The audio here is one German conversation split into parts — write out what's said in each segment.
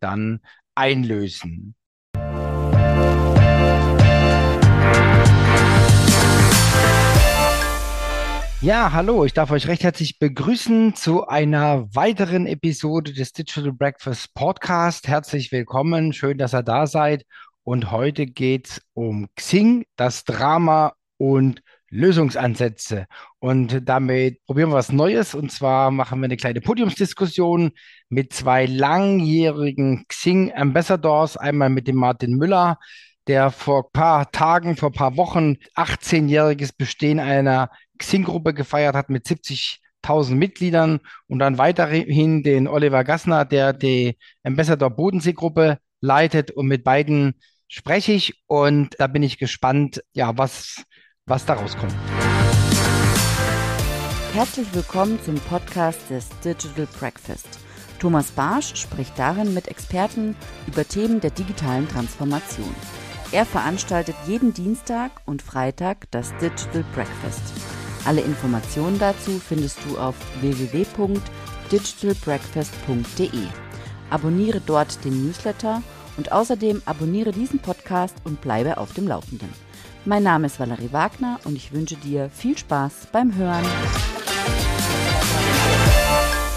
dann einlösen. Ja, hallo, ich darf euch recht herzlich begrüßen zu einer weiteren Episode des Digital Breakfast Podcast. Herzlich willkommen, schön, dass ihr da seid. Und heute geht es um Xing, das Drama und Lösungsansätze. Und damit probieren wir was Neues. Und zwar machen wir eine kleine Podiumsdiskussion mit zwei langjährigen Xing Ambassadors. Einmal mit dem Martin Müller, der vor ein paar Tagen, vor ein paar Wochen 18-jähriges Bestehen einer Xing-Gruppe gefeiert hat mit 70.000 Mitgliedern und dann weiterhin den Oliver Gassner, der die Ambassador Bodensee-Gruppe leitet und mit beiden spreche ich und da bin ich gespannt, ja, was, was daraus kommt. Herzlich willkommen zum Podcast des Digital Breakfast. Thomas Barsch spricht darin mit Experten über Themen der digitalen Transformation. Er veranstaltet jeden Dienstag und Freitag das Digital Breakfast. Alle Informationen dazu findest du auf www.digitalbreakfast.de. Abonniere dort den Newsletter und außerdem abonniere diesen Podcast und bleibe auf dem Laufenden. Mein Name ist Valerie Wagner und ich wünsche dir viel Spaß beim Hören.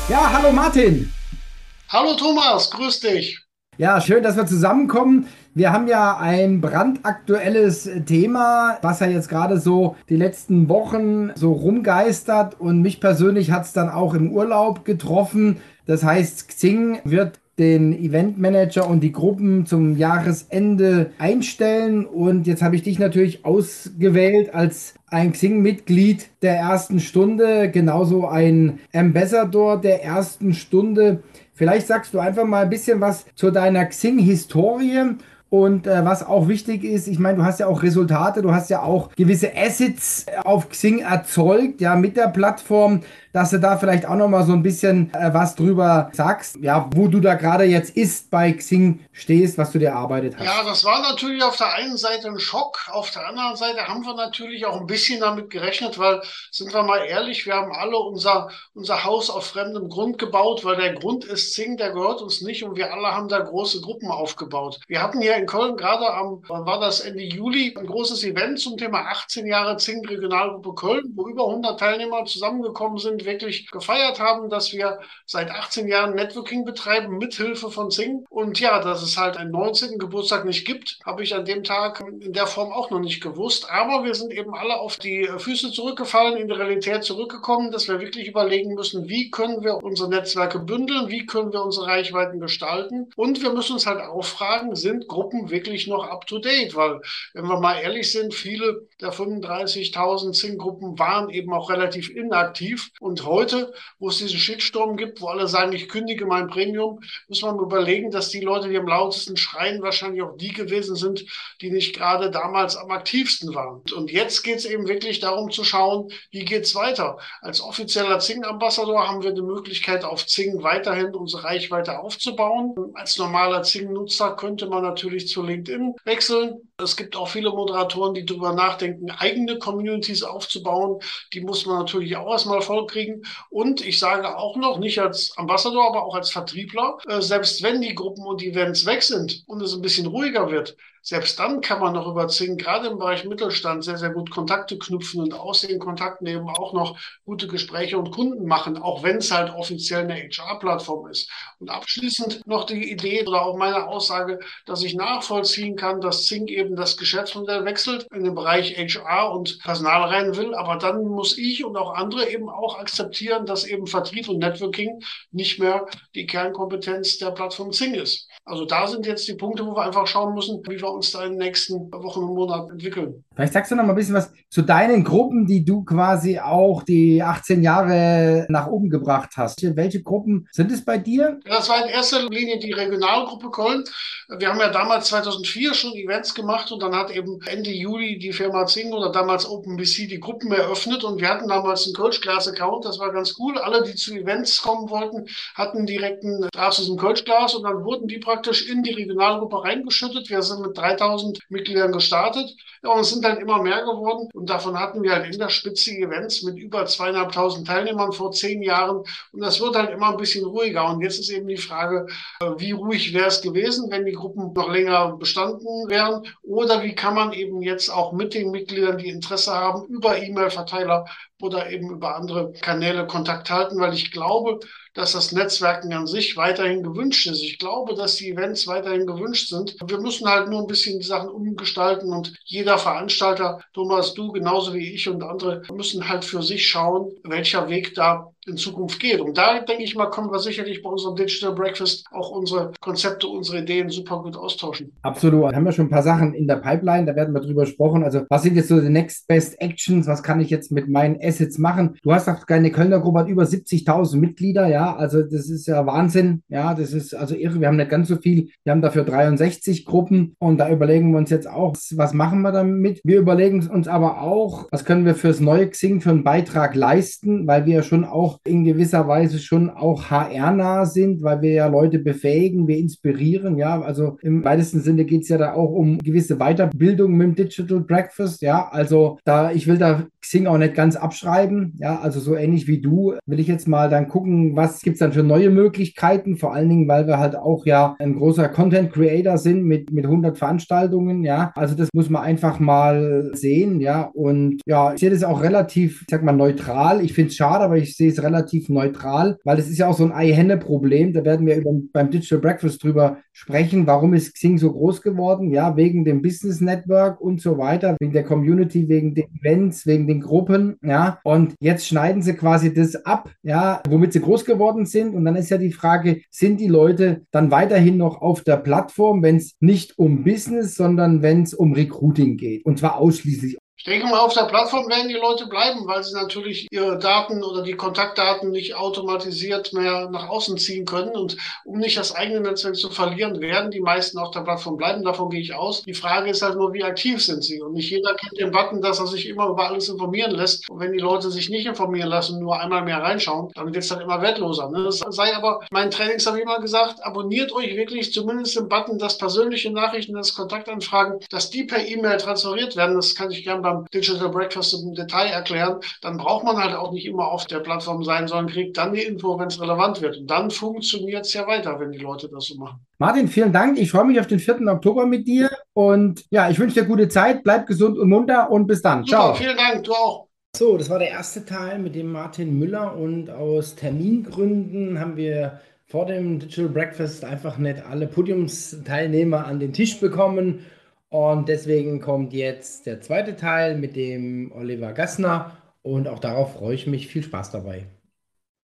Ja, hallo Martin. Hallo Thomas, grüß dich. Ja, schön, dass wir zusammenkommen. Wir haben ja ein brandaktuelles Thema, was ja jetzt gerade so die letzten Wochen so rumgeistert und mich persönlich hat es dann auch im Urlaub getroffen. Das heißt, Xing wird den Eventmanager und die Gruppen zum Jahresende einstellen. Und jetzt habe ich dich natürlich ausgewählt als ein Xing-Mitglied der ersten Stunde, genauso ein Ambassador der ersten Stunde. Vielleicht sagst du einfach mal ein bisschen was zu deiner Xing-Historie und äh, was auch wichtig ist, ich meine, du hast ja auch Resultate, du hast ja auch gewisse Assets auf Xing erzeugt, ja, mit der Plattform dass du da vielleicht auch noch mal so ein bisschen äh, was drüber sagst, ja, wo du da gerade jetzt ist bei Xing stehst, was du dir erarbeitet hast. Ja, das war natürlich auf der einen Seite ein Schock, auf der anderen Seite haben wir natürlich auch ein bisschen damit gerechnet, weil, sind wir mal ehrlich, wir haben alle unser, unser Haus auf fremdem Grund gebaut, weil der Grund ist Xing, der gehört uns nicht und wir alle haben da große Gruppen aufgebaut. Wir hatten hier in Köln gerade am, wann war das, Ende Juli, ein großes Event zum Thema 18 Jahre Xing Regionalgruppe Köln, wo über 100 Teilnehmer zusammengekommen sind, und wirklich gefeiert haben, dass wir seit 18 Jahren Networking betreiben, mithilfe von Zing. Und ja, dass es halt einen 19. Geburtstag nicht gibt, habe ich an dem Tag in der Form auch noch nicht gewusst. Aber wir sind eben alle auf die Füße zurückgefallen, in die Realität zurückgekommen, dass wir wirklich überlegen müssen, wie können wir unsere Netzwerke bündeln, wie können wir unsere Reichweiten gestalten. Und wir müssen uns halt auch fragen, sind Gruppen wirklich noch up-to-date? Weil, wenn wir mal ehrlich sind, viele der 35.000 Zing-Gruppen waren eben auch relativ inaktiv. Und heute, wo es diesen Shitstorm gibt, wo alle sagen, ich kündige mein Premium, muss man überlegen, dass die Leute, die am lautesten schreien, wahrscheinlich auch die gewesen sind, die nicht gerade damals am aktivsten waren. Und jetzt geht es eben wirklich darum zu schauen, wie geht es weiter. Als offizieller Zing-Ambassador haben wir die Möglichkeit, auf Zing weiterhin unsere Reichweite aufzubauen. Als normaler Zing-Nutzer könnte man natürlich zu LinkedIn wechseln. Es gibt auch viele Moderatoren, die darüber nachdenken, eigene Communities aufzubauen. Die muss man natürlich auch erstmal vollkriegen kriegen. Und ich sage auch noch, nicht als Ambassador, aber auch als Vertriebler, äh, selbst wenn die Gruppen und Events weg sind und es ein bisschen ruhiger wird, selbst dann kann man noch über Zing, gerade im Bereich Mittelstand, sehr, sehr gut Kontakte knüpfen und aus den Kontakten eben auch noch gute Gespräche und Kunden machen, auch wenn es halt offiziell eine HR-Plattform ist. Und abschließend noch die Idee oder auch meine Aussage, dass ich nachvollziehen kann, dass Zing eben das Geschäftsmodell wechselt in den Bereich HR und Personal rein will. Aber dann muss ich und auch andere eben auch akzeptieren, dass eben Vertrieb und Networking nicht mehr die Kernkompetenz der Plattform Zing ist. Also da sind jetzt die Punkte, wo wir einfach schauen müssen, wie wir uns da in den nächsten Wochen und Monaten entwickeln. Vielleicht sagst du noch mal ein bisschen was zu deinen Gruppen, die du quasi auch die 18 Jahre nach oben gebracht hast. Welche Gruppen sind es bei dir? Das war in erster Linie die Regionalgruppe Köln. Wir haben ja damals 2004 schon Events gemacht und dann hat eben Ende Juli die Firma Zing oder damals OpenBC die Gruppen eröffnet und wir hatten damals einen Coach Class Account. Das war ganz cool. Alle, die zu Events kommen wollten, hatten direkt einen Draft im Coach Class und dann wurden die praktisch in die Regionalgruppe reingeschüttet. Wir sind mit 3000 Mitgliedern gestartet. Ja, und sind dann immer mehr geworden. Und davon hatten wir halt in der Spitze Events mit über zweieinhalbtausend Teilnehmern vor zehn Jahren. Und das wird halt immer ein bisschen ruhiger. Und jetzt ist eben die Frage, äh, wie ruhig wäre es gewesen, wenn die Gruppen noch länger bestanden wären? Oder wie kann man eben jetzt auch mit den Mitgliedern, die Interesse haben, über E-Mail-Verteiler oder eben über andere Kanäle Kontakt halten, weil ich glaube, dass das Netzwerken an sich weiterhin gewünscht ist. Ich glaube, dass die Events weiterhin gewünscht sind. Wir müssen halt nur ein bisschen die Sachen umgestalten und jeder Veranstalter, Thomas, du genauso wie ich und andere, müssen halt für sich schauen, welcher Weg da in Zukunft geht. Und da, denke ich mal, können wir sicherlich bei unserem Digital Breakfast auch unsere Konzepte, unsere Ideen super gut austauschen. Absolut. Da haben wir schon ein paar Sachen in der Pipeline, da werden wir drüber sprechen. Also, was sind jetzt so die Next Best Actions? Was kann ich jetzt mit meinen Assets machen? Du hast auch keine Kölner Gruppe, hat über 70.000 Mitglieder, ja. Also, das ist ja Wahnsinn. Ja, das ist also irre. Wir haben nicht ganz so viel. Wir haben dafür 63 Gruppen und da überlegen wir uns jetzt auch, was machen wir damit? Wir überlegen uns aber auch, was können wir fürs neue Xing für einen Beitrag leisten, weil wir ja schon auch in gewisser Weise schon auch HR-nah sind, weil wir ja Leute befähigen, wir inspirieren, ja. Also im weitesten Sinne geht es ja da auch um gewisse Weiterbildung mit dem Digital Breakfast, ja. Also da, ich will da Xing auch nicht ganz abschreiben, ja. Also so ähnlich wie du will ich jetzt mal dann gucken, was gibt es dann für neue Möglichkeiten, vor allen Dingen, weil wir halt auch ja ein großer Content Creator sind mit, mit 100 Veranstaltungen, ja. Also das muss man einfach mal sehen, ja. Und ja, ich sehe das auch relativ, ich sag mal, neutral. Ich finde es schade, aber ich sehe es relativ neutral, weil es ist ja auch so ein Ei-Henne-Problem. Da werden wir über, beim Digital Breakfast drüber sprechen. Warum ist Xing so groß geworden? Ja, wegen dem Business Network und so weiter, wegen der Community, wegen den Events, wegen den Gruppen. Ja, und jetzt schneiden sie quasi das ab, ja, womit sie groß geworden sind. Und dann ist ja die Frage, sind die Leute dann weiterhin noch auf der Plattform, wenn es nicht um Business, sondern wenn es um Recruiting geht? Und zwar ausschließlich ich denke mal, auf der Plattform werden die Leute bleiben, weil sie natürlich ihre Daten oder die Kontaktdaten nicht automatisiert mehr nach außen ziehen können. Und um nicht das eigene Netzwerk zu verlieren, werden die meisten auf der Plattform bleiben. Davon gehe ich aus. Die Frage ist halt nur, wie aktiv sind sie? Und nicht jeder kennt den Button, dass er sich immer über alles informieren lässt. Und wenn die Leute sich nicht informieren lassen, nur einmal mehr reinschauen, dann wird es dann immer wertloser. Ne? Das sei aber, mein Trainings habe ich immer gesagt, abonniert euch wirklich zumindest den Button, dass persönliche Nachrichten, dass Kontaktanfragen, dass die per E-Mail transferiert werden. Das kann ich gerne beim Digital Breakfast im Detail erklären, dann braucht man halt auch nicht immer auf der Plattform sein, sondern kriegt dann die Info, wenn es relevant wird. Und dann funktioniert es ja weiter, wenn die Leute das so machen. Martin, vielen Dank. Ich freue mich auf den 4. Oktober mit dir. Und ja, ich wünsche dir gute Zeit. Bleib gesund und munter und bis dann. Super, Ciao. Vielen Dank, du auch. So, das war der erste Teil mit dem Martin Müller und aus Termingründen haben wir vor dem Digital Breakfast einfach nicht alle Podiumsteilnehmer an den Tisch bekommen und deswegen kommt jetzt der zweite Teil mit dem Oliver Gassner und auch darauf freue ich mich. Viel Spaß dabei.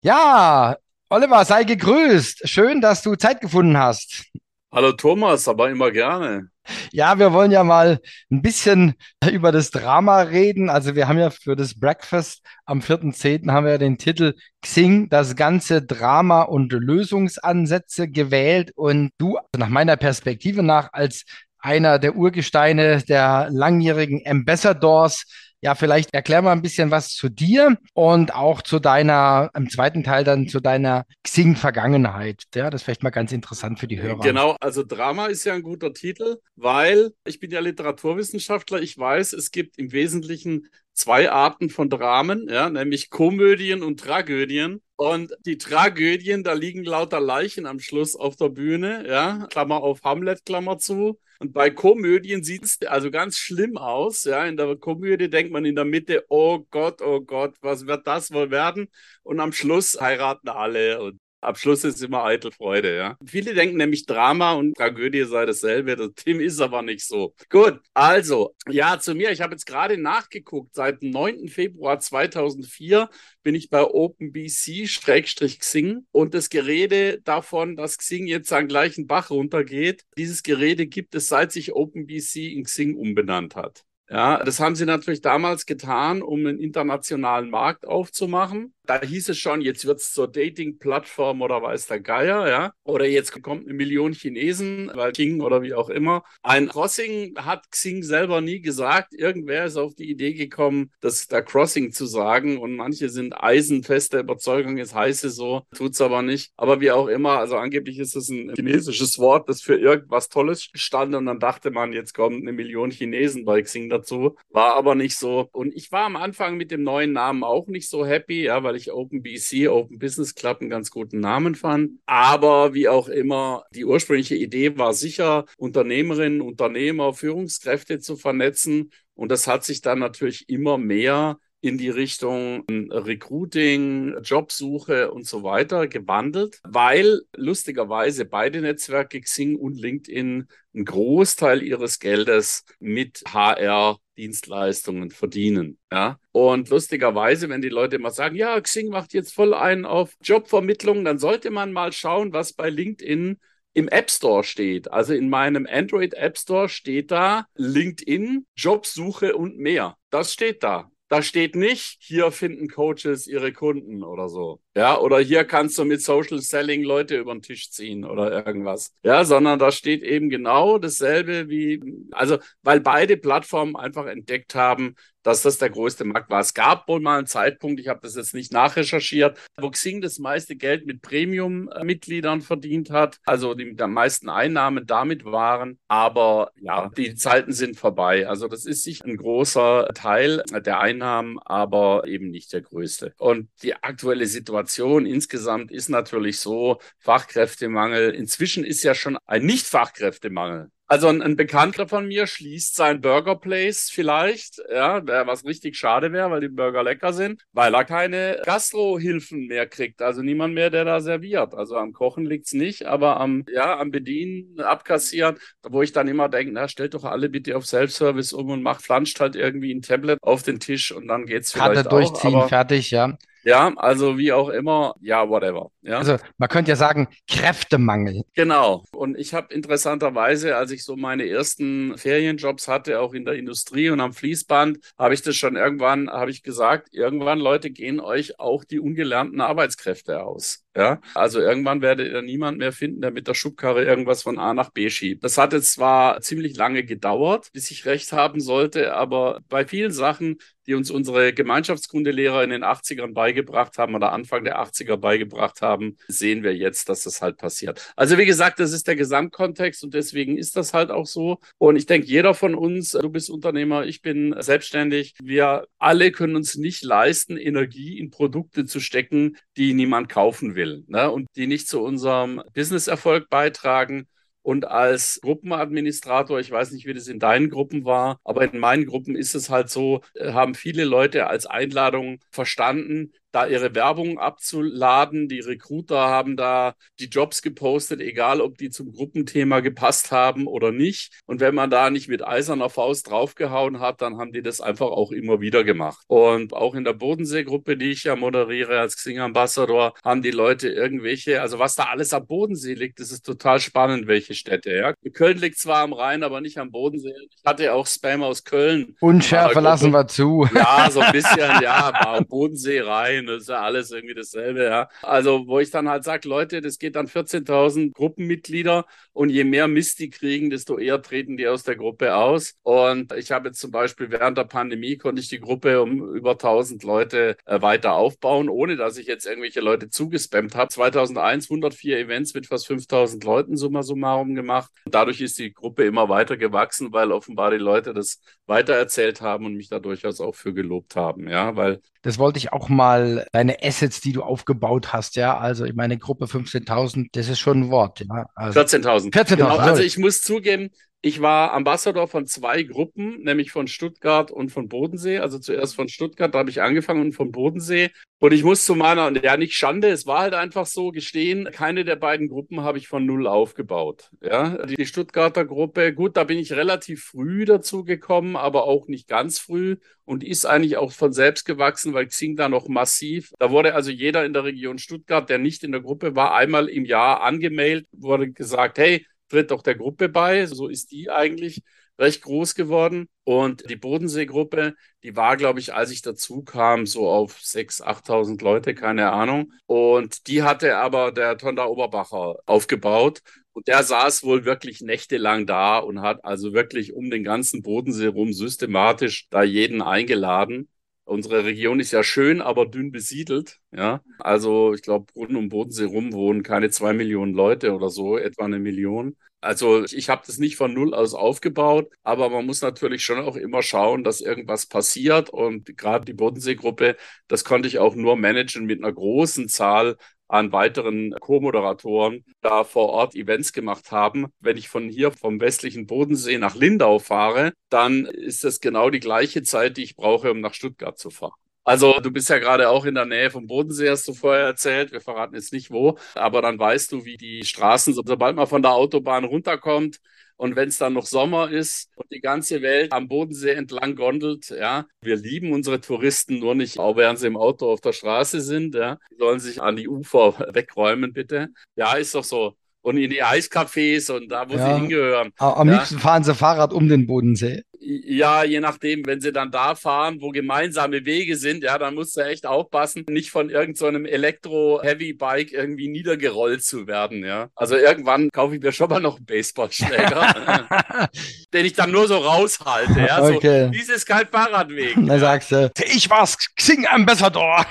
Ja, Oliver, sei gegrüßt. Schön, dass du Zeit gefunden hast. Hallo Thomas, aber immer gerne. Ja, wir wollen ja mal ein bisschen über das Drama reden. Also wir haben ja für das Breakfast am 4.10. haben wir ja den Titel Xing, das ganze Drama und Lösungsansätze gewählt. Und du, also nach meiner Perspektive nach, als einer der Urgesteine der langjährigen Ambassadors. Ja, vielleicht erklär mal ein bisschen was zu dir und auch zu deiner, im zweiten Teil dann zu deiner Xing-Vergangenheit. Ja, das ist vielleicht mal ganz interessant für die Hörer. Genau, also Drama ist ja ein guter Titel, weil ich bin ja Literaturwissenschaftler. Ich weiß, es gibt im Wesentlichen zwei Arten von Dramen, ja, nämlich Komödien und Tragödien. Und die Tragödien, da liegen lauter Leichen am Schluss auf der Bühne, ja, Klammer auf Hamlet, Klammer zu. Und bei Komödien sieht es also ganz schlimm aus. Ja, in der Komödie denkt man in der Mitte, oh Gott, oh Gott, was wird das wohl werden? Und am Schluss heiraten alle und Am Schluss ist immer eitel Freude, ja. Viele denken nämlich, Drama und Tragödie sei dasselbe. Das Team ist aber nicht so. Gut, also, ja, zu mir. Ich habe jetzt gerade nachgeguckt. Seit 9. Februar 2004 bin ich bei OpenBC-Xing und das Gerede davon, dass Xing jetzt seinen gleichen Bach runtergeht, dieses Gerede gibt es, seit sich OpenBC in Xing umbenannt hat. Ja, das haben sie natürlich damals getan, um einen internationalen Markt aufzumachen da hieß es schon, jetzt wird es zur Dating-Plattform oder weiß der Geier, ja. Oder jetzt kommt eine Million Chinesen, weil King oder wie auch immer. Ein Crossing hat Xing selber nie gesagt. Irgendwer ist auf die Idee gekommen, das da Crossing zu sagen. Und manche sind eisenfeste Überzeugung, es heiße so, tut es aber nicht. Aber wie auch immer, also angeblich ist es ein chinesisches Wort, das für irgendwas Tolles stand. Und dann dachte man, jetzt kommt eine Million Chinesen bei Xing dazu. War aber nicht so. Und ich war am Anfang mit dem neuen Namen auch nicht so happy, ja, weil ich ich OpenBC, Open Business Club, einen ganz guten Namen fand. Aber wie auch immer, die ursprüngliche Idee war sicher, Unternehmerinnen, Unternehmer, Führungskräfte zu vernetzen. Und das hat sich dann natürlich immer mehr in die Richtung Recruiting, Jobsuche und so weiter gewandelt, weil lustigerweise beide Netzwerke Xing und LinkedIn einen Großteil ihres Geldes mit HR Dienstleistungen verdienen. Ja? Und lustigerweise, wenn die Leute immer sagen, ja, Xing macht jetzt voll einen auf Jobvermittlung, dann sollte man mal schauen, was bei LinkedIn im App Store steht. Also in meinem Android App Store steht da LinkedIn, Jobsuche und mehr. Das steht da. Da steht nicht, hier finden Coaches ihre Kunden oder so. Ja, oder hier kannst du mit Social Selling Leute über den Tisch ziehen oder irgendwas. Ja, sondern da steht eben genau dasselbe wie, also, weil beide Plattformen einfach entdeckt haben, dass das der größte Markt war. Es gab wohl mal einen Zeitpunkt, ich habe das jetzt nicht nachrecherchiert, wo Xing das meiste Geld mit Premium-Mitgliedern verdient hat, also die der meisten Einnahmen damit waren. Aber ja, die Zeiten sind vorbei. Also das ist sicher ein großer Teil der Einnahmen, aber eben nicht der größte. Und die aktuelle Situation insgesamt ist natürlich so, Fachkräftemangel. Inzwischen ist ja schon ein Nicht-Fachkräftemangel also ein, ein, Bekannter von mir schließt sein Burger Place vielleicht, ja, was richtig schade wäre, weil die Burger lecker sind, weil er keine Gastrohilfen mehr kriegt. Also niemand mehr, der da serviert. Also am Kochen liegt's nicht, aber am, ja, am Bedienen, Abkassieren, wo ich dann immer denke, na, stellt doch alle bitte auf Self-Service um und macht, flanscht halt irgendwie ein Tablet auf den Tisch und dann geht's vielleicht Karte durchziehen, auch, fertig, ja. Ja, also wie auch immer, ja, whatever. Ja. Also man könnte ja sagen, Kräftemangel. Genau. Und ich habe interessanterweise, als ich so meine ersten Ferienjobs hatte, auch in der Industrie und am Fließband, habe ich das schon irgendwann, habe ich gesagt, irgendwann Leute gehen euch auch die ungelernten Arbeitskräfte aus. Ja, also irgendwann werdet ihr niemand mehr finden, der mit der Schubkarre irgendwas von A nach B schiebt. Das hat jetzt zwar ziemlich lange gedauert, bis ich recht haben sollte, aber bei vielen Sachen, die uns unsere Gemeinschaftskundelehrer in den 80ern beigebracht haben oder Anfang der 80er beigebracht haben, sehen wir jetzt, dass das halt passiert. Also wie gesagt, das ist der Gesamtkontext und deswegen ist das halt auch so. Und ich denke, jeder von uns, du bist Unternehmer, ich bin selbstständig, wir alle können uns nicht leisten, Energie in Produkte zu stecken, die niemand kaufen will ne? und die nicht zu unserem Businesserfolg beitragen. Und als Gruppenadministrator, ich weiß nicht, wie das in deinen Gruppen war, aber in meinen Gruppen ist es halt so, äh, haben viele Leute als Einladung verstanden, da ihre Werbung abzuladen. Die Recruiter haben da die Jobs gepostet, egal ob die zum Gruppenthema gepasst haben oder nicht. Und wenn man da nicht mit eiserner Faust draufgehauen hat, dann haben die das einfach auch immer wieder gemacht. Und auch in der Bodensee-Gruppe, die ich ja moderiere als Xing-Ambassador, haben die Leute irgendwelche, also was da alles am Bodensee liegt, das ist total spannend, welche Städte. Ja? Köln liegt zwar am Rhein, aber nicht am Bodensee. Ich hatte auch Spam aus Köln. Unschärfe lassen wir zu. Ja, so ein bisschen, ja, Bodensee rein Medien, das ist ja alles irgendwie dasselbe, ja. Also, wo ich dann halt sage, Leute, das geht an 14.000 Gruppenmitglieder und je mehr Mist die kriegen, desto eher treten die aus der Gruppe aus. Und ich habe jetzt zum Beispiel während der Pandemie konnte ich die Gruppe um über 1000 Leute äh, weiter aufbauen, ohne dass ich jetzt irgendwelche Leute zugespammt habe. 2001 104 Events mit fast 5000 Leuten summa summarum gemacht. Dadurch ist die Gruppe immer weiter gewachsen, weil offenbar die Leute das weitererzählt haben und mich da durchaus auch für gelobt haben, ja, weil das wollte ich auch mal, deine Assets, die du aufgebaut hast, ja. Also ich meine, Gruppe 15.000, das ist schon ein Wort, ja. Also, 14.000. 14.000. Genau, also ich muss zugeben, Ich war Ambassador von zwei Gruppen, nämlich von Stuttgart und von Bodensee. Also zuerst von Stuttgart, da habe ich angefangen und von Bodensee. Und ich muss zu meiner, ja nicht Schande, es war halt einfach so gestehen, keine der beiden Gruppen habe ich von null aufgebaut. Ja, die Stuttgarter Gruppe, gut, da bin ich relativ früh dazu gekommen, aber auch nicht ganz früh und ist eigentlich auch von selbst gewachsen, weil Xing da noch massiv, da wurde also jeder in der Region Stuttgart, der nicht in der Gruppe war, einmal im Jahr angemeldet, wurde gesagt, hey, tritt doch der Gruppe bei, so ist die eigentlich recht groß geworden. Und die Bodenseegruppe, die war, glaube ich, als ich dazu kam, so auf 6.000, 8.000 Leute, keine Ahnung. Und die hatte aber der Tonda Oberbacher aufgebaut. Und der saß wohl wirklich nächtelang da und hat also wirklich um den ganzen Bodensee rum systematisch da jeden eingeladen. Unsere Region ist ja schön, aber dünn besiedelt. Ja, also ich glaube, rund um Bodensee rum wohnen keine zwei Millionen Leute oder so, etwa eine Million. Also ich habe das nicht von null aus aufgebaut, aber man muss natürlich schon auch immer schauen, dass irgendwas passiert. Und gerade die Bodenseegruppe, das konnte ich auch nur managen mit einer großen Zahl an weiteren Co-Moderatoren da vor Ort Events gemacht haben. Wenn ich von hier vom westlichen Bodensee nach Lindau fahre, dann ist das genau die gleiche Zeit, die ich brauche, um nach Stuttgart zu fahren. Also du bist ja gerade auch in der Nähe vom Bodensee, hast du vorher erzählt. Wir verraten jetzt nicht wo, aber dann weißt du, wie die Straßen, sobald man von der Autobahn runterkommt und wenn es dann noch Sommer ist und die ganze Welt am Bodensee entlang gondelt, ja, wir lieben unsere Touristen nur nicht, auch während sie im Auto auf der Straße sind, ja, die sollen sich an die Ufer wegräumen, bitte. Ja, ist doch so und in die Eiscafés und da, wo ja. sie hingehören. Am ja. liebsten fahren sie Fahrrad um den Bodensee. Ja, je nachdem, wenn sie dann da fahren, wo gemeinsame Wege sind, ja, dann musst du echt aufpassen, nicht von irgendeinem so Elektro-Heavy-Bike irgendwie niedergerollt zu werden, ja. Also irgendwann kaufe ich mir schon mal noch einen Baseballschläger, den ich dann nur so raushalte, ja. So, okay. dies ist kein Fahrradweg. Dann ja. sagst du, ich war's, Xing Ambassador.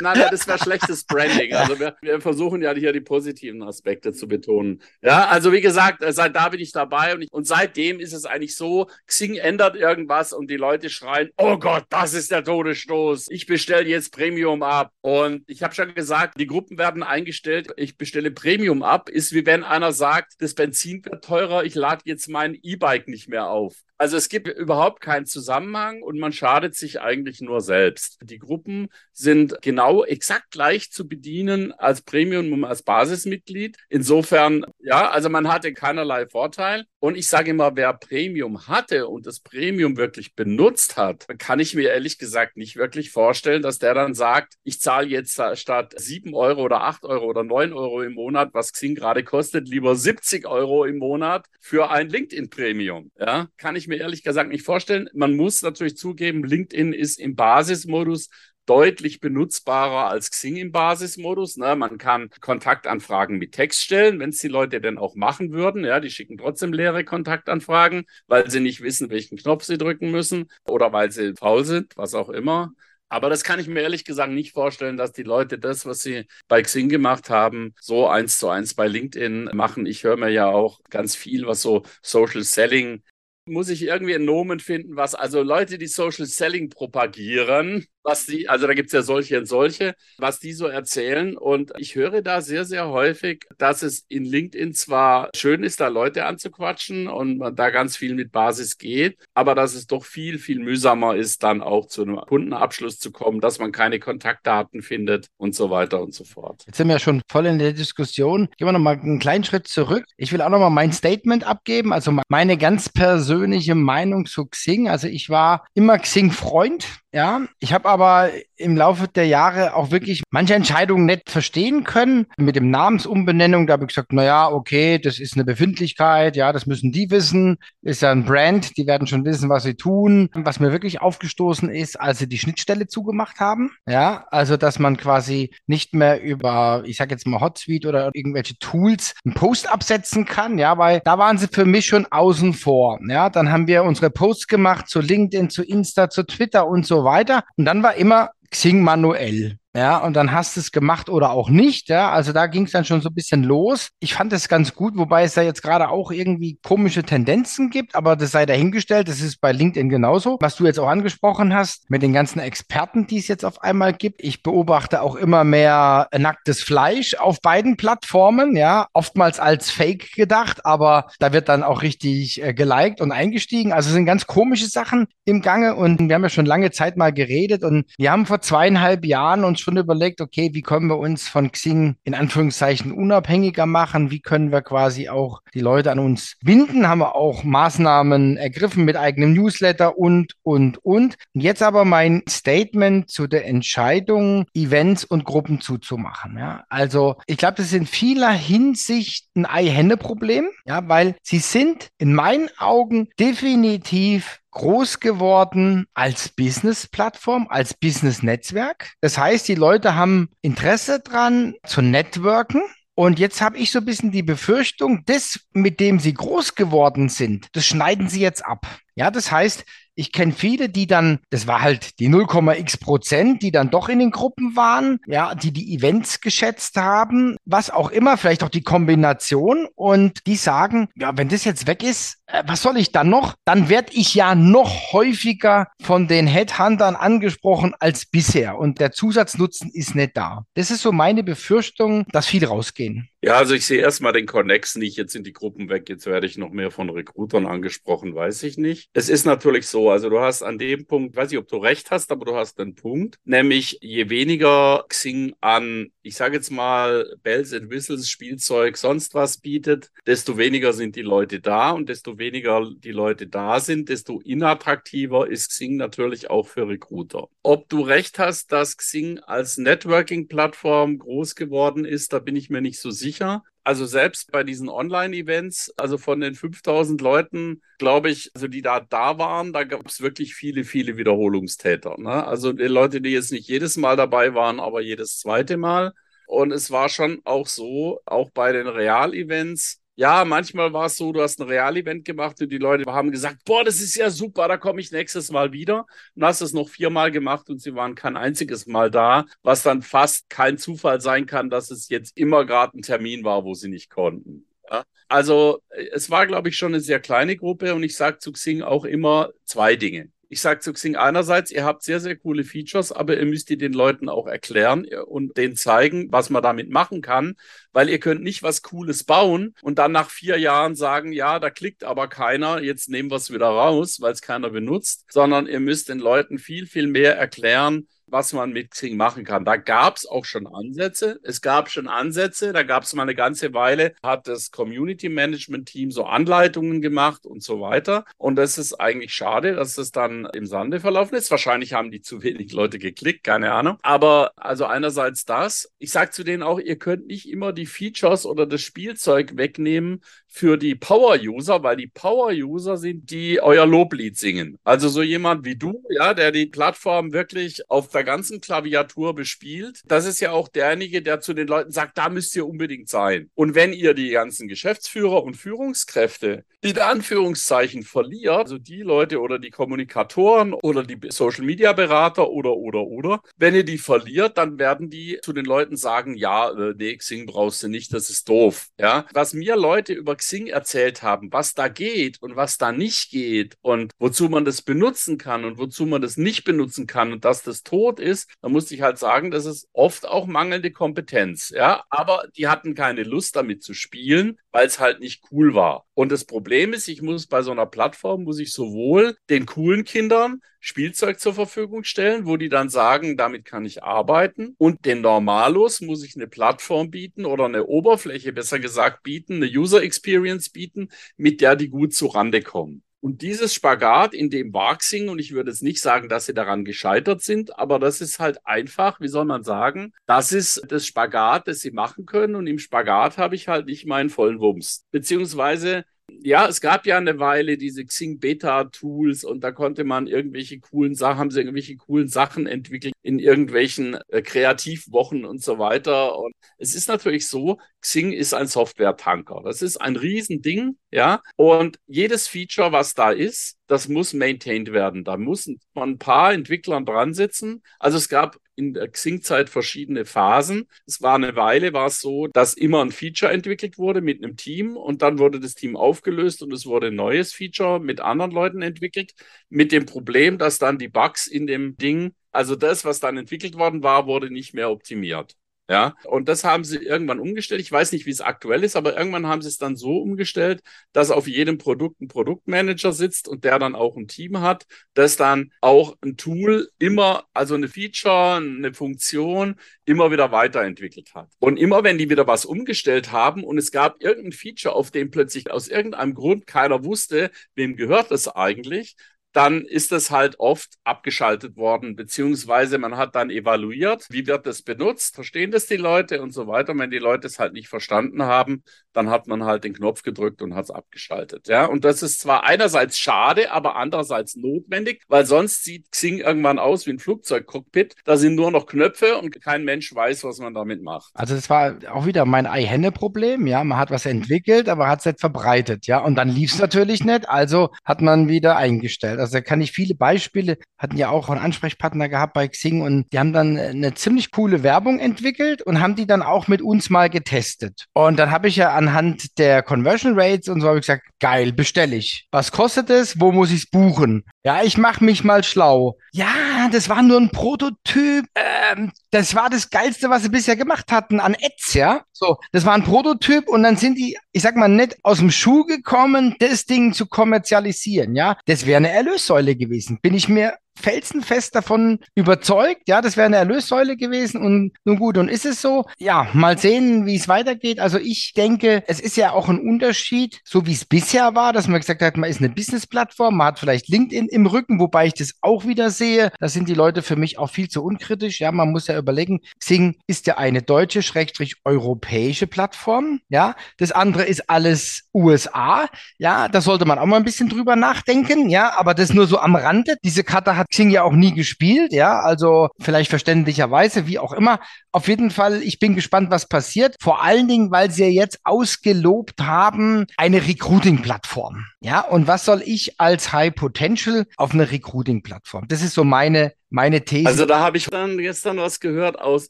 Nein, das wäre schlechtes Branding. Also wir, wir, versuchen ja hier die positiven Aspekte zu betonen. Ja, also wie gesagt, äh, seit da bin ich dabei und, ich, und seitdem ist es eigentlich so, Xing ändert irgendwas und die Leute schreien, oh Gott, das ist der Todesstoß. Ich bestelle jetzt Premium ab. Und ich habe schon gesagt, die Gruppen werden eingestellt, ich bestelle Premium ab, ist wie wenn einer sagt, das Benzin wird teurer, ich lade jetzt mein E-Bike nicht mehr auf. Also es gibt überhaupt keinen Zusammenhang und man schadet sich eigentlich nur selbst. Die Gruppen sind genau exakt gleich zu bedienen als Premium und als Basismitglied. Insofern, ja, also man hatte keinerlei Vorteil. Und ich sage immer, wer Premium hatte und das Premium wirklich benutzt hat, kann ich mir ehrlich gesagt nicht wirklich vorstellen, dass der dann sagt, ich zahle jetzt statt sieben Euro oder acht Euro oder neun Euro im Monat, was Xing gerade kostet, lieber 70 Euro im Monat für ein LinkedIn Premium. Ja, kann ich mir ehrlich gesagt nicht vorstellen. Man muss natürlich zugeben, LinkedIn ist im Basismodus deutlich benutzbarer als Xing im Basismodus. Ne? Man kann Kontaktanfragen mit Text stellen, wenn es die Leute denn auch machen würden. Ja, die schicken trotzdem leere Kontaktanfragen, weil sie nicht wissen, welchen Knopf sie drücken müssen oder weil sie faul sind, was auch immer. Aber das kann ich mir ehrlich gesagt nicht vorstellen, dass die Leute das, was sie bei Xing gemacht haben, so eins zu eins bei LinkedIn machen. Ich höre mir ja auch ganz viel, was so Social Selling muss ich irgendwie einen Nomen finden, was also Leute, die Social Selling propagieren, was die, also da gibt es ja solche und solche, was die so erzählen. Und ich höre da sehr, sehr häufig, dass es in LinkedIn zwar schön ist, da Leute anzuquatschen und man da ganz viel mit Basis geht, aber dass es doch viel, viel mühsamer ist, dann auch zu einem Kundenabschluss zu kommen, dass man keine Kontaktdaten findet und so weiter und so fort. Jetzt sind wir schon voll in der Diskussion. Gehen wir nochmal einen kleinen Schritt zurück. Ich will auch nochmal mein Statement abgeben, also meine ganz persönliche Meinung zu Xing. Also ich war immer Xing-Freund. Ja, ich habe aber im Laufe der Jahre auch wirklich manche Entscheidungen nicht verstehen können. Mit dem Namensumbenennung, da habe ich gesagt, na ja, okay, das ist eine Befindlichkeit, ja, das müssen die wissen, ist ja ein Brand, die werden schon wissen, was sie tun. Was mir wirklich aufgestoßen ist, als sie die Schnittstelle zugemacht haben, ja, also dass man quasi nicht mehr über, ich sage jetzt mal Hotsuite oder irgendwelche Tools einen Post absetzen kann, ja, weil da waren sie für mich schon außen vor, ja. Dann haben wir unsere Posts gemacht zu LinkedIn, zu Insta, zu Twitter und so weiter. Und dann war immer Xing manuell. Ja, und dann hast du es gemacht oder auch nicht, ja. Also da ging es dann schon so ein bisschen los. Ich fand es ganz gut, wobei es da jetzt gerade auch irgendwie komische Tendenzen gibt, aber das sei dahingestellt. Das ist bei LinkedIn genauso. Was du jetzt auch angesprochen hast, mit den ganzen Experten, die es jetzt auf einmal gibt. Ich beobachte auch immer mehr nacktes Fleisch auf beiden Plattformen, ja. Oftmals als Fake gedacht, aber da wird dann auch richtig äh, geliked und eingestiegen. Also sind ganz komische Sachen im Gange und wir haben ja schon lange Zeit mal geredet und wir haben vor zweieinhalb Jahren uns schon überlegt, okay, wie können wir uns von Xing in Anführungszeichen unabhängiger machen? Wie können wir quasi auch die Leute an uns binden? Haben wir auch Maßnahmen ergriffen mit eigenem Newsletter und, und, und. Und jetzt aber mein Statement zu der Entscheidung, Events und Gruppen zuzumachen. Ja, also ich glaube, das ist in vieler Hinsicht ein Ei-Henne-Problem, ja, weil sie sind in meinen Augen definitiv groß geworden als Business-Plattform, als Business-Netzwerk. Das heißt, die Leute haben Interesse dran zu networken. Und jetzt habe ich so ein bisschen die Befürchtung, das, mit dem sie groß geworden sind, das schneiden sie jetzt ab. Ja, das heißt, ich kenne viele, die dann, das war halt die 0,x Prozent, die dann doch in den Gruppen waren, ja, die die Events geschätzt haben, was auch immer, vielleicht auch die Kombination und die sagen, ja, wenn das jetzt weg ist, äh, was soll ich dann noch? Dann werde ich ja noch häufiger von den Headhuntern angesprochen als bisher und der Zusatznutzen ist nicht da. Das ist so meine Befürchtung, dass viele rausgehen. Ja, also ich sehe erstmal den Connex nicht. Jetzt sind die Gruppen weg. Jetzt werde ich noch mehr von Recruitern angesprochen, weiß ich nicht. Es ist natürlich so, also du hast an dem Punkt, weiß ich, ob du recht hast, aber du hast einen Punkt, nämlich je weniger Xing an, ich sage jetzt mal, Bells and Whistles, Spielzeug, sonst was bietet, desto weniger sind die Leute da und desto weniger die Leute da sind, desto inattraktiver ist Xing natürlich auch für Recruiter. Ob du recht hast, dass Xing als Networking-Plattform groß geworden ist, da bin ich mir nicht so sicher sicher. Also selbst bei diesen Online-Events, also von den 5000 Leuten, glaube ich, also die da da waren, da gab es wirklich viele, viele Wiederholungstäter. Ne? Also die Leute, die jetzt nicht jedes Mal dabei waren, aber jedes zweite Mal. Und es war schon auch so, auch bei den Real-Events, ja, manchmal war es so, du hast ein Realevent gemacht und die Leute haben gesagt, boah, das ist ja super, da komme ich nächstes Mal wieder. Und hast es noch viermal gemacht und sie waren kein einziges Mal da, was dann fast kein Zufall sein kann, dass es jetzt immer gerade ein Termin war, wo sie nicht konnten. Ja? Also es war, glaube ich, schon eine sehr kleine Gruppe und ich sage zu Xing auch immer zwei Dinge ich sage zu Xing einerseits, ihr habt sehr, sehr coole Features, aber ihr müsst die den Leuten auch erklären und denen zeigen, was man damit machen kann, weil ihr könnt nicht was Cooles bauen und dann nach vier Jahren sagen, ja, da klickt aber keiner, jetzt nehmen wir es wieder raus, weil es keiner benutzt, sondern ihr müsst den Leuten viel, viel mehr erklären, was man mit Xing machen kann. Da gab es auch schon Ansätze. Es gab schon Ansätze, da gab es mal eine ganze Weile, hat das Community Management Team so Anleitungen gemacht und so weiter. Und das ist eigentlich schade, dass das dann im Sande verlaufen ist. Wahrscheinlich haben die zu wenig Leute geklickt, keine Ahnung. Aber also einerseits das. Ich sage zu denen auch, ihr könnt nicht immer die Features oder das Spielzeug wegnehmen für die Power-User, weil die Power-User sind, die euer Loblied singen. Also so jemand wie du, ja, der die Plattform wirklich auf der ganzen Klaviatur bespielt. Das ist ja auch derjenige, der zu den Leuten sagt, da müsst ihr unbedingt sein. Und wenn ihr die ganzen Geschäftsführer und Führungskräfte in Anführungszeichen verliert, also die Leute oder die Kommunikatoren oder die Social Media Berater oder oder oder, wenn ihr die verliert, dann werden die zu den Leuten sagen, ja, äh, nee, Xing brauchst du nicht, das ist doof. Ja, was mir Leute über Xing erzählt haben, was da geht und was da nicht geht und wozu man das benutzen kann und wozu man das nicht benutzen kann und dass das tot ist, dann musste ich halt sagen, das ist oft auch mangelnde Kompetenz. Ja, aber die hatten keine Lust damit zu spielen, weil es halt nicht cool war. Und das Problem ist, ich muss bei so einer Plattform, muss ich sowohl den coolen Kindern Spielzeug zur Verfügung stellen, wo die dann sagen, damit kann ich arbeiten. Und den Normalos muss ich eine Plattform bieten oder eine Oberfläche, besser gesagt, bieten, eine User Experience bieten, mit der die gut zurande kommen. Und dieses Spagat, in dem Waxing, und ich würde jetzt nicht sagen, dass sie daran gescheitert sind, aber das ist halt einfach, wie soll man sagen, das ist das Spagat, das sie machen können. Und im Spagat habe ich halt nicht meinen vollen Wumms. Beziehungsweise ja, es gab ja eine Weile diese Xing Beta Tools und da konnte man irgendwelche coolen Sachen, haben sie irgendwelche coolen Sachen entwickelt in irgendwelchen äh, Kreativwochen und so weiter. Und es ist natürlich so, Xing ist ein Software-Tanker. Das ist ein Riesending, ja. Und jedes Feature, was da ist, das muss maintained werden. Da muss man ein paar Entwicklern dran sitzen. Also es gab in der Xing-Zeit verschiedene Phasen. Es war eine Weile, war es so, dass immer ein Feature entwickelt wurde mit einem Team und dann wurde das Team aufgelöst und es wurde ein neues Feature mit anderen Leuten entwickelt. Mit dem Problem, dass dann die Bugs in dem Ding, also das, was dann entwickelt worden war, wurde nicht mehr optimiert. Ja, und das haben sie irgendwann umgestellt. Ich weiß nicht, wie es aktuell ist, aber irgendwann haben sie es dann so umgestellt, dass auf jedem Produkt ein Produktmanager sitzt und der dann auch ein Team hat, das dann auch ein Tool immer, also eine Feature, eine Funktion immer wieder weiterentwickelt hat. Und immer wenn die wieder was umgestellt haben und es gab irgendein Feature, auf dem plötzlich aus irgendeinem Grund keiner wusste, wem gehört das eigentlich, dann ist das halt oft abgeschaltet worden, beziehungsweise man hat dann evaluiert, wie wird das benutzt, verstehen das die Leute und so weiter. Und wenn die Leute es halt nicht verstanden haben, dann hat man halt den Knopf gedrückt und hat es abgeschaltet. Ja, und das ist zwar einerseits schade, aber andererseits notwendig, weil sonst sieht Xing irgendwann aus wie ein Flugzeugcockpit. Da sind nur noch Knöpfe und kein Mensch weiß, was man damit macht. Also das war auch wieder mein Ei-Henne-Problem. Ja, man hat was entwickelt, aber hat es nicht verbreitet. Ja, und dann lief es natürlich nicht. Also hat man wieder eingestellt. Also da kann ich viele Beispiele, hatten ja auch einen Ansprechpartner gehabt bei Xing und die haben dann eine ziemlich coole Werbung entwickelt und haben die dann auch mit uns mal getestet. Und dann habe ich ja anhand der Conversion Rates und so habe ich gesagt, geil, bestelle ich. Was kostet es? Wo muss ich es buchen? Ja, ich mache mich mal schlau. Ja, das war nur ein Prototyp. Ähm, das war das Geilste, was sie bisher gemacht hatten an Ads, ja. So, das war ein Prototyp und dann sind die, ich sag mal, nicht aus dem Schuh gekommen, das Ding zu kommerzialisieren, ja. Das wäre eine Erlössäule gewesen. Bin ich mir felsenfest davon überzeugt. Ja, das wäre eine Erlössäule gewesen und nun gut, und ist es so? Ja, mal sehen, wie es weitergeht. Also ich denke, es ist ja auch ein Unterschied, so wie es bisher war, dass man gesagt hat, man ist eine Business-Plattform, man hat vielleicht LinkedIn im Rücken, wobei ich das auch wieder sehe. Da sind die Leute für mich auch viel zu unkritisch. Ja, man muss ja überlegen, Xing ist ja eine deutsche, schrägstrich europäische Plattform. Ja, das andere ist alles USA. Ja, da sollte man auch mal ein bisschen drüber nachdenken. Ja, aber das nur so am Rande. Diese Karte hat Xing ja auch nie gespielt, ja, also vielleicht verständlicherweise, wie auch immer. Auf jeden Fall, ich bin gespannt, was passiert. Vor allen Dingen, weil sie ja jetzt ausgelobt haben, eine Recruiting-Plattform. Ja, und was soll ich als High Potential auf eine Recruiting-Plattform? Das ist so meine meine These. Also da habe ich dann gestern was gehört aus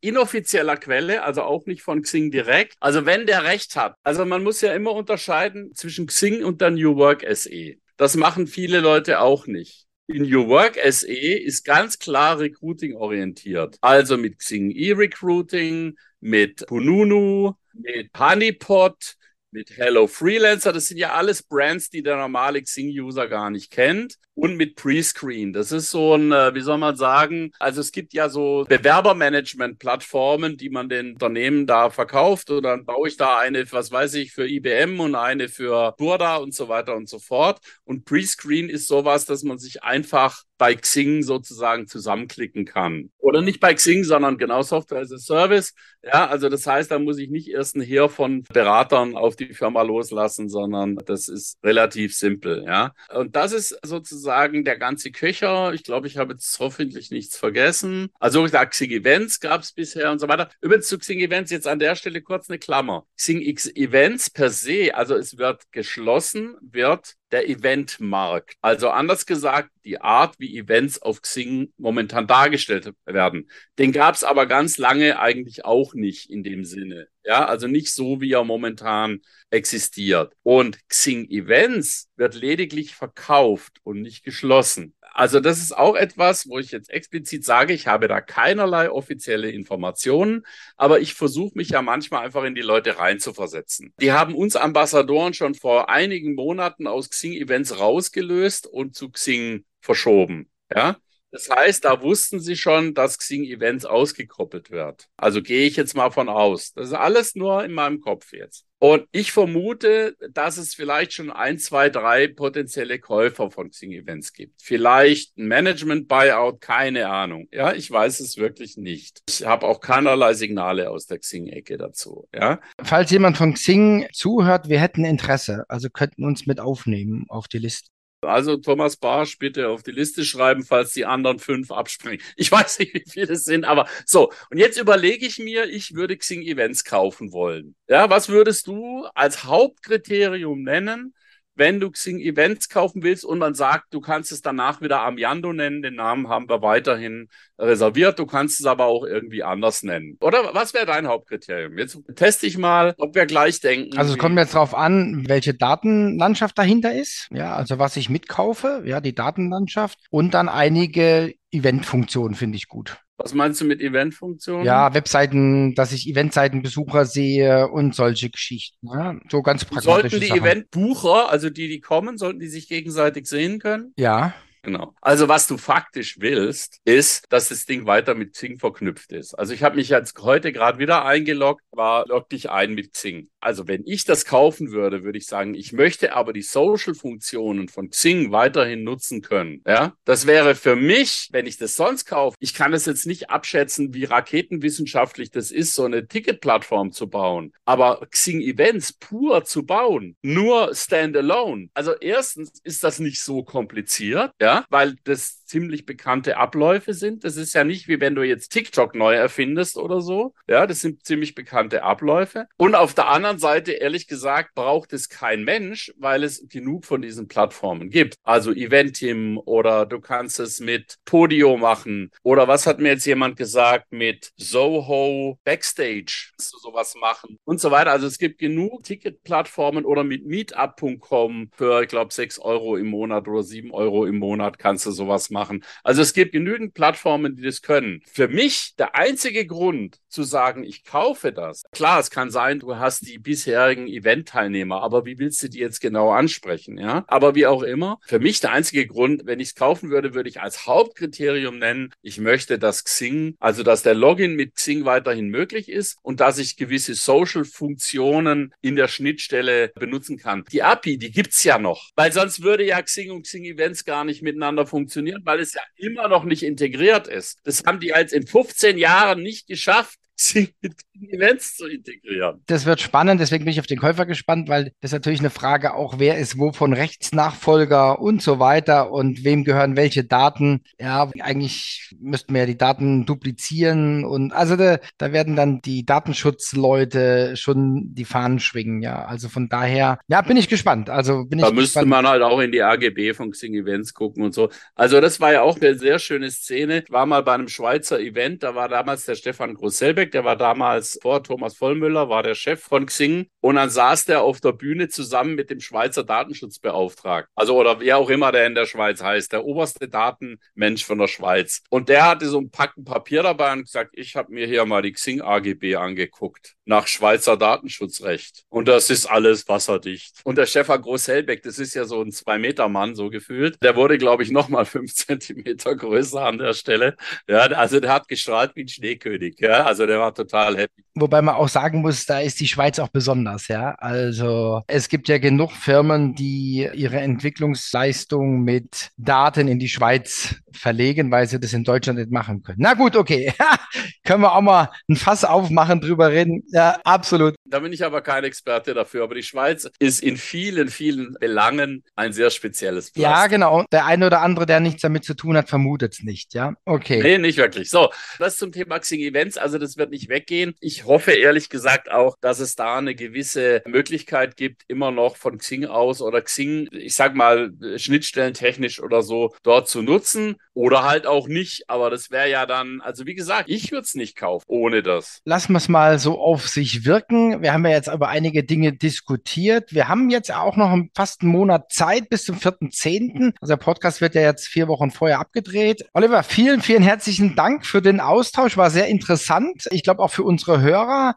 inoffizieller Quelle, also auch nicht von Xing direkt. Also wenn der recht hat. Also man muss ja immer unterscheiden zwischen Xing und der New Work SE. Das machen viele Leute auch nicht in Your Work SE ist ganz klar Recruiting orientiert. Also mit Xing E-Recruiting, mit Pununu, mit Honeypot, mit Hello Freelancer. Das sind ja alles Brands, die der normale Xing-User gar nicht kennt. Und mit Prescreen. Das ist so ein, äh, wie soll man sagen, also es gibt ja so Bewerbermanagement-Plattformen, die man den Unternehmen da verkauft. Und dann baue ich da eine, was weiß ich, für IBM und eine für Burda und so weiter und so fort. Und Prescreen ist sowas, dass man sich einfach bei Xing sozusagen zusammenklicken kann. Oder nicht bei Xing, sondern genau Software as a Service. Ja, also das heißt, da muss ich nicht erst ein Heer von Beratern auf die Firma loslassen, sondern das ist relativ simpel. Ja, und das ist sozusagen der ganze Köcher. Ich glaube, ich habe jetzt hoffentlich nichts vergessen. Also da Xing Events gab es bisher und so weiter. Übrigens zu Xing Events jetzt an der Stelle kurz eine Klammer. Xing X Events per se, also es wird geschlossen, wird der Eventmarkt. Also anders gesagt, die Art, wie Events auf Xing momentan dargestellt werden. Den gab es aber ganz lange eigentlich auch nicht in dem Sinne. Ja, also nicht so, wie er momentan existiert. Und Xing Events wird lediglich verkauft und nicht geschlossen. Also das ist auch etwas, wo ich jetzt explizit sage, ich habe da keinerlei offizielle Informationen, aber ich versuche mich ja manchmal einfach in die Leute reinzuversetzen. Die haben uns Ambassadoren schon vor einigen Monaten aus Xing Events rausgelöst und zu Xing verschoben. Ja, das heißt, da wussten sie schon, dass Xing Events ausgekoppelt wird. Also gehe ich jetzt mal von aus. Das ist alles nur in meinem Kopf jetzt. Und ich vermute, dass es vielleicht schon ein, zwei, drei potenzielle Käufer von Xing Events gibt. Vielleicht ein Management-Buyout, keine Ahnung. Ja, ich weiß es wirklich nicht. Ich habe auch keinerlei Signale aus der Xing-Ecke dazu. Ja. Falls jemand von Xing zuhört, wir hätten Interesse, also könnten uns mit aufnehmen auf die Liste. Also Thomas Barsch bitte auf die Liste schreiben, falls die anderen fünf abspringen. Ich weiß nicht, wie viele es sind, aber so. Und jetzt überlege ich mir, ich würde Xing Events kaufen wollen. Ja, was würdest du als Hauptkriterium nennen, wenn du Xing Events kaufen willst und man sagt, du kannst es danach wieder Amiando nennen, den Namen haben wir weiterhin reserviert, du kannst es aber auch irgendwie anders nennen. Oder was wäre dein Hauptkriterium? Jetzt teste ich mal, ob wir gleich denken. Also es kommt jetzt darauf an, welche Datenlandschaft dahinter ist, ja, also was ich mitkaufe, ja, die Datenlandschaft und dann einige Eventfunktionen finde ich gut. Was meinst du mit Eventfunktionen? Ja, Webseiten, dass ich Eventseitenbesucher sehe und solche Geschichten. Ja? So ganz pragmatisch. Sollten die. Eventbucher, also die, die kommen, sollten die sich gegenseitig sehen können? Ja. Genau. Also was du faktisch willst, ist, dass das Ding weiter mit Xing verknüpft ist. Also ich habe mich jetzt heute gerade wieder eingeloggt, war log dich ein mit Xing. Also wenn ich das kaufen würde, würde ich sagen, ich möchte aber die Social-Funktionen von Xing weiterhin nutzen können. Ja, das wäre für mich, wenn ich das sonst kaufe, ich kann es jetzt nicht abschätzen, wie raketenwissenschaftlich das ist, so eine Ticketplattform zu bauen. Aber Xing Events pur zu bauen, nur standalone. Also erstens ist das nicht so kompliziert. Ja, weil das ziemlich bekannte Abläufe sind. Das ist ja nicht wie wenn du jetzt TikTok neu erfindest oder so. Ja, das sind ziemlich bekannte Abläufe. Und auf der anderen Seite, ehrlich gesagt, braucht es kein Mensch, weil es genug von diesen Plattformen gibt. Also Eventim oder du kannst es mit Podio machen. Oder was hat mir jetzt jemand gesagt mit Soho Backstage? Kannst du sowas machen und so weiter. Also es gibt genug Ticketplattformen oder mit meetup.com für, ich glaube, 6 Euro im Monat oder 7 Euro im Monat kannst du sowas machen. Also es gibt genügend Plattformen, die das können. Für mich der einzige Grund zu sagen, ich kaufe das. Klar, es kann sein, du hast die bisherigen Event-Teilnehmer, aber wie willst du die jetzt genau ansprechen? Ja, aber wie auch immer. Für mich der einzige Grund, wenn ich es kaufen würde, würde ich als Hauptkriterium nennen, ich möchte, dass Xing, also dass der Login mit Xing weiterhin möglich ist und dass ich gewisse Social-Funktionen in der Schnittstelle benutzen kann. Die API, die gibt's ja noch, weil sonst würde ja Xing und Xing Events gar nicht miteinander funktionieren, weil es ja immer noch nicht integriert ist. Das haben die jetzt in 15 Jahren nicht geschafft, sie mit Events zu integrieren. Das wird spannend, deswegen bin ich auf den Käufer gespannt, weil das ist natürlich eine Frage auch, wer ist wo von Rechtsnachfolger und so weiter und wem gehören welche Daten. Ja, eigentlich müssten wir ja die Daten duplizieren und also da, da werden dann die Datenschutzleute schon die Fahnen schwingen, ja. Also von daher, ja, bin ich gespannt. Also bin da ich müsste gespannt. man halt auch in die AGB von Xing Events gucken und so. Also das war ja auch eine sehr schöne Szene. Ich war mal bei einem Schweizer Event, da war damals der Stefan Grosselbeck, der war damals vor Thomas Vollmüller, war der Chef von Xing. Und dann saß der auf der Bühne zusammen mit dem Schweizer Datenschutzbeauftragten. Also, oder wer auch immer der in der Schweiz heißt, der oberste Datenmensch von der Schweiz. Und der hatte so ein Packen Papier dabei und gesagt, ich habe mir hier mal die Xing AGB angeguckt nach Schweizer Datenschutzrecht. Und das ist alles wasserdicht. Und der Stefan Groß-Hellbeck, das ist ja so ein Zwei-Meter-Mann, so gefühlt. Der wurde, glaube ich, nochmal fünf Zentimeter größer an der Stelle. Ja, also der hat gestrahlt wie ein Schneekönig. Ja, also der war total happy. Wobei man auch sagen muss, da ist die Schweiz auch besonders, ja. Also es gibt ja genug Firmen, die ihre Entwicklungsleistung mit Daten in die Schweiz verlegen, weil sie das in Deutschland nicht machen können. Na gut, okay. Können wir auch mal ein Fass aufmachen, drüber reden. Ja, absolut. Da bin ich aber kein Experte dafür. Aber die Schweiz ist in vielen, vielen Belangen ein sehr spezielles Pflaster. Ja, genau. Der eine oder andere, der nichts damit zu tun hat, vermutet es nicht, ja. Okay. Nee, nicht wirklich. So, das zum Thema Xing Events. Also das wird nicht weggehen. Ich hoffe ehrlich gesagt auch, dass es da eine gewisse Möglichkeit gibt, immer noch von Xing aus oder Xing, ich sag mal, schnittstellentechnisch oder so, dort zu nutzen. Oder halt auch nicht. Aber das wäre ja dann, also wie gesagt, ich würde es nicht kaufen ohne das. Lassen wir es mal so auf sich wirken. Wir haben ja jetzt über einige Dinge diskutiert. Wir haben jetzt auch noch fast einen Monat Zeit bis zum 4.10. Also der Podcast wird ja jetzt vier Wochen vorher abgedreht. Oliver, vielen, vielen herzlichen Dank für den Austausch. War sehr interessant. Ich glaube auch für unsere Hörer,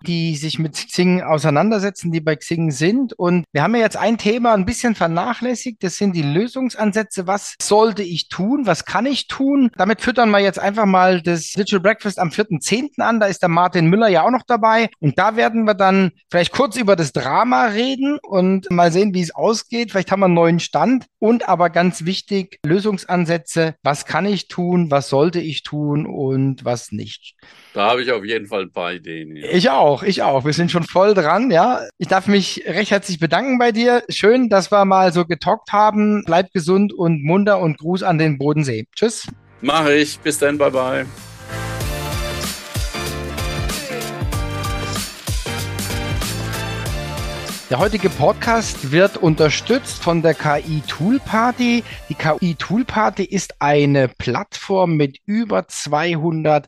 die sich mit Xing auseinandersetzen, die bei Xing sind. Und wir haben ja jetzt ein Thema ein bisschen vernachlässigt. Das sind die Lösungsansätze. Was sollte ich tun? Was kann ich tun? Damit füttern wir jetzt einfach mal das Digital Breakfast am 4.10. an. Da ist der Martin Müller ja auch noch dabei. Und da werden wir dann vielleicht kurz über das Drama reden und mal sehen, wie es ausgeht. Vielleicht haben wir einen neuen Stand. Und aber ganz wichtig, Lösungsansätze. Was kann ich tun? Was sollte ich tun? Und was nicht? Da habe ich auf jeden Fall ein paar Ideen. Ich auch, ich auch. Wir sind schon voll dran, ja. Ich darf mich recht herzlich bedanken bei dir. Schön, dass wir mal so getalkt haben. Bleib gesund und munter und Gruß an den Bodensee. Tschüss. Mache ich. Bis dann. Bye bye. Der heutige Podcast wird unterstützt von der KI Tool Party. Die KI Tool Party ist eine Plattform mit über 200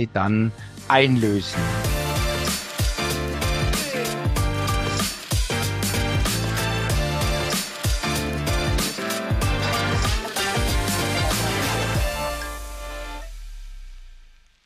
dann einlösen.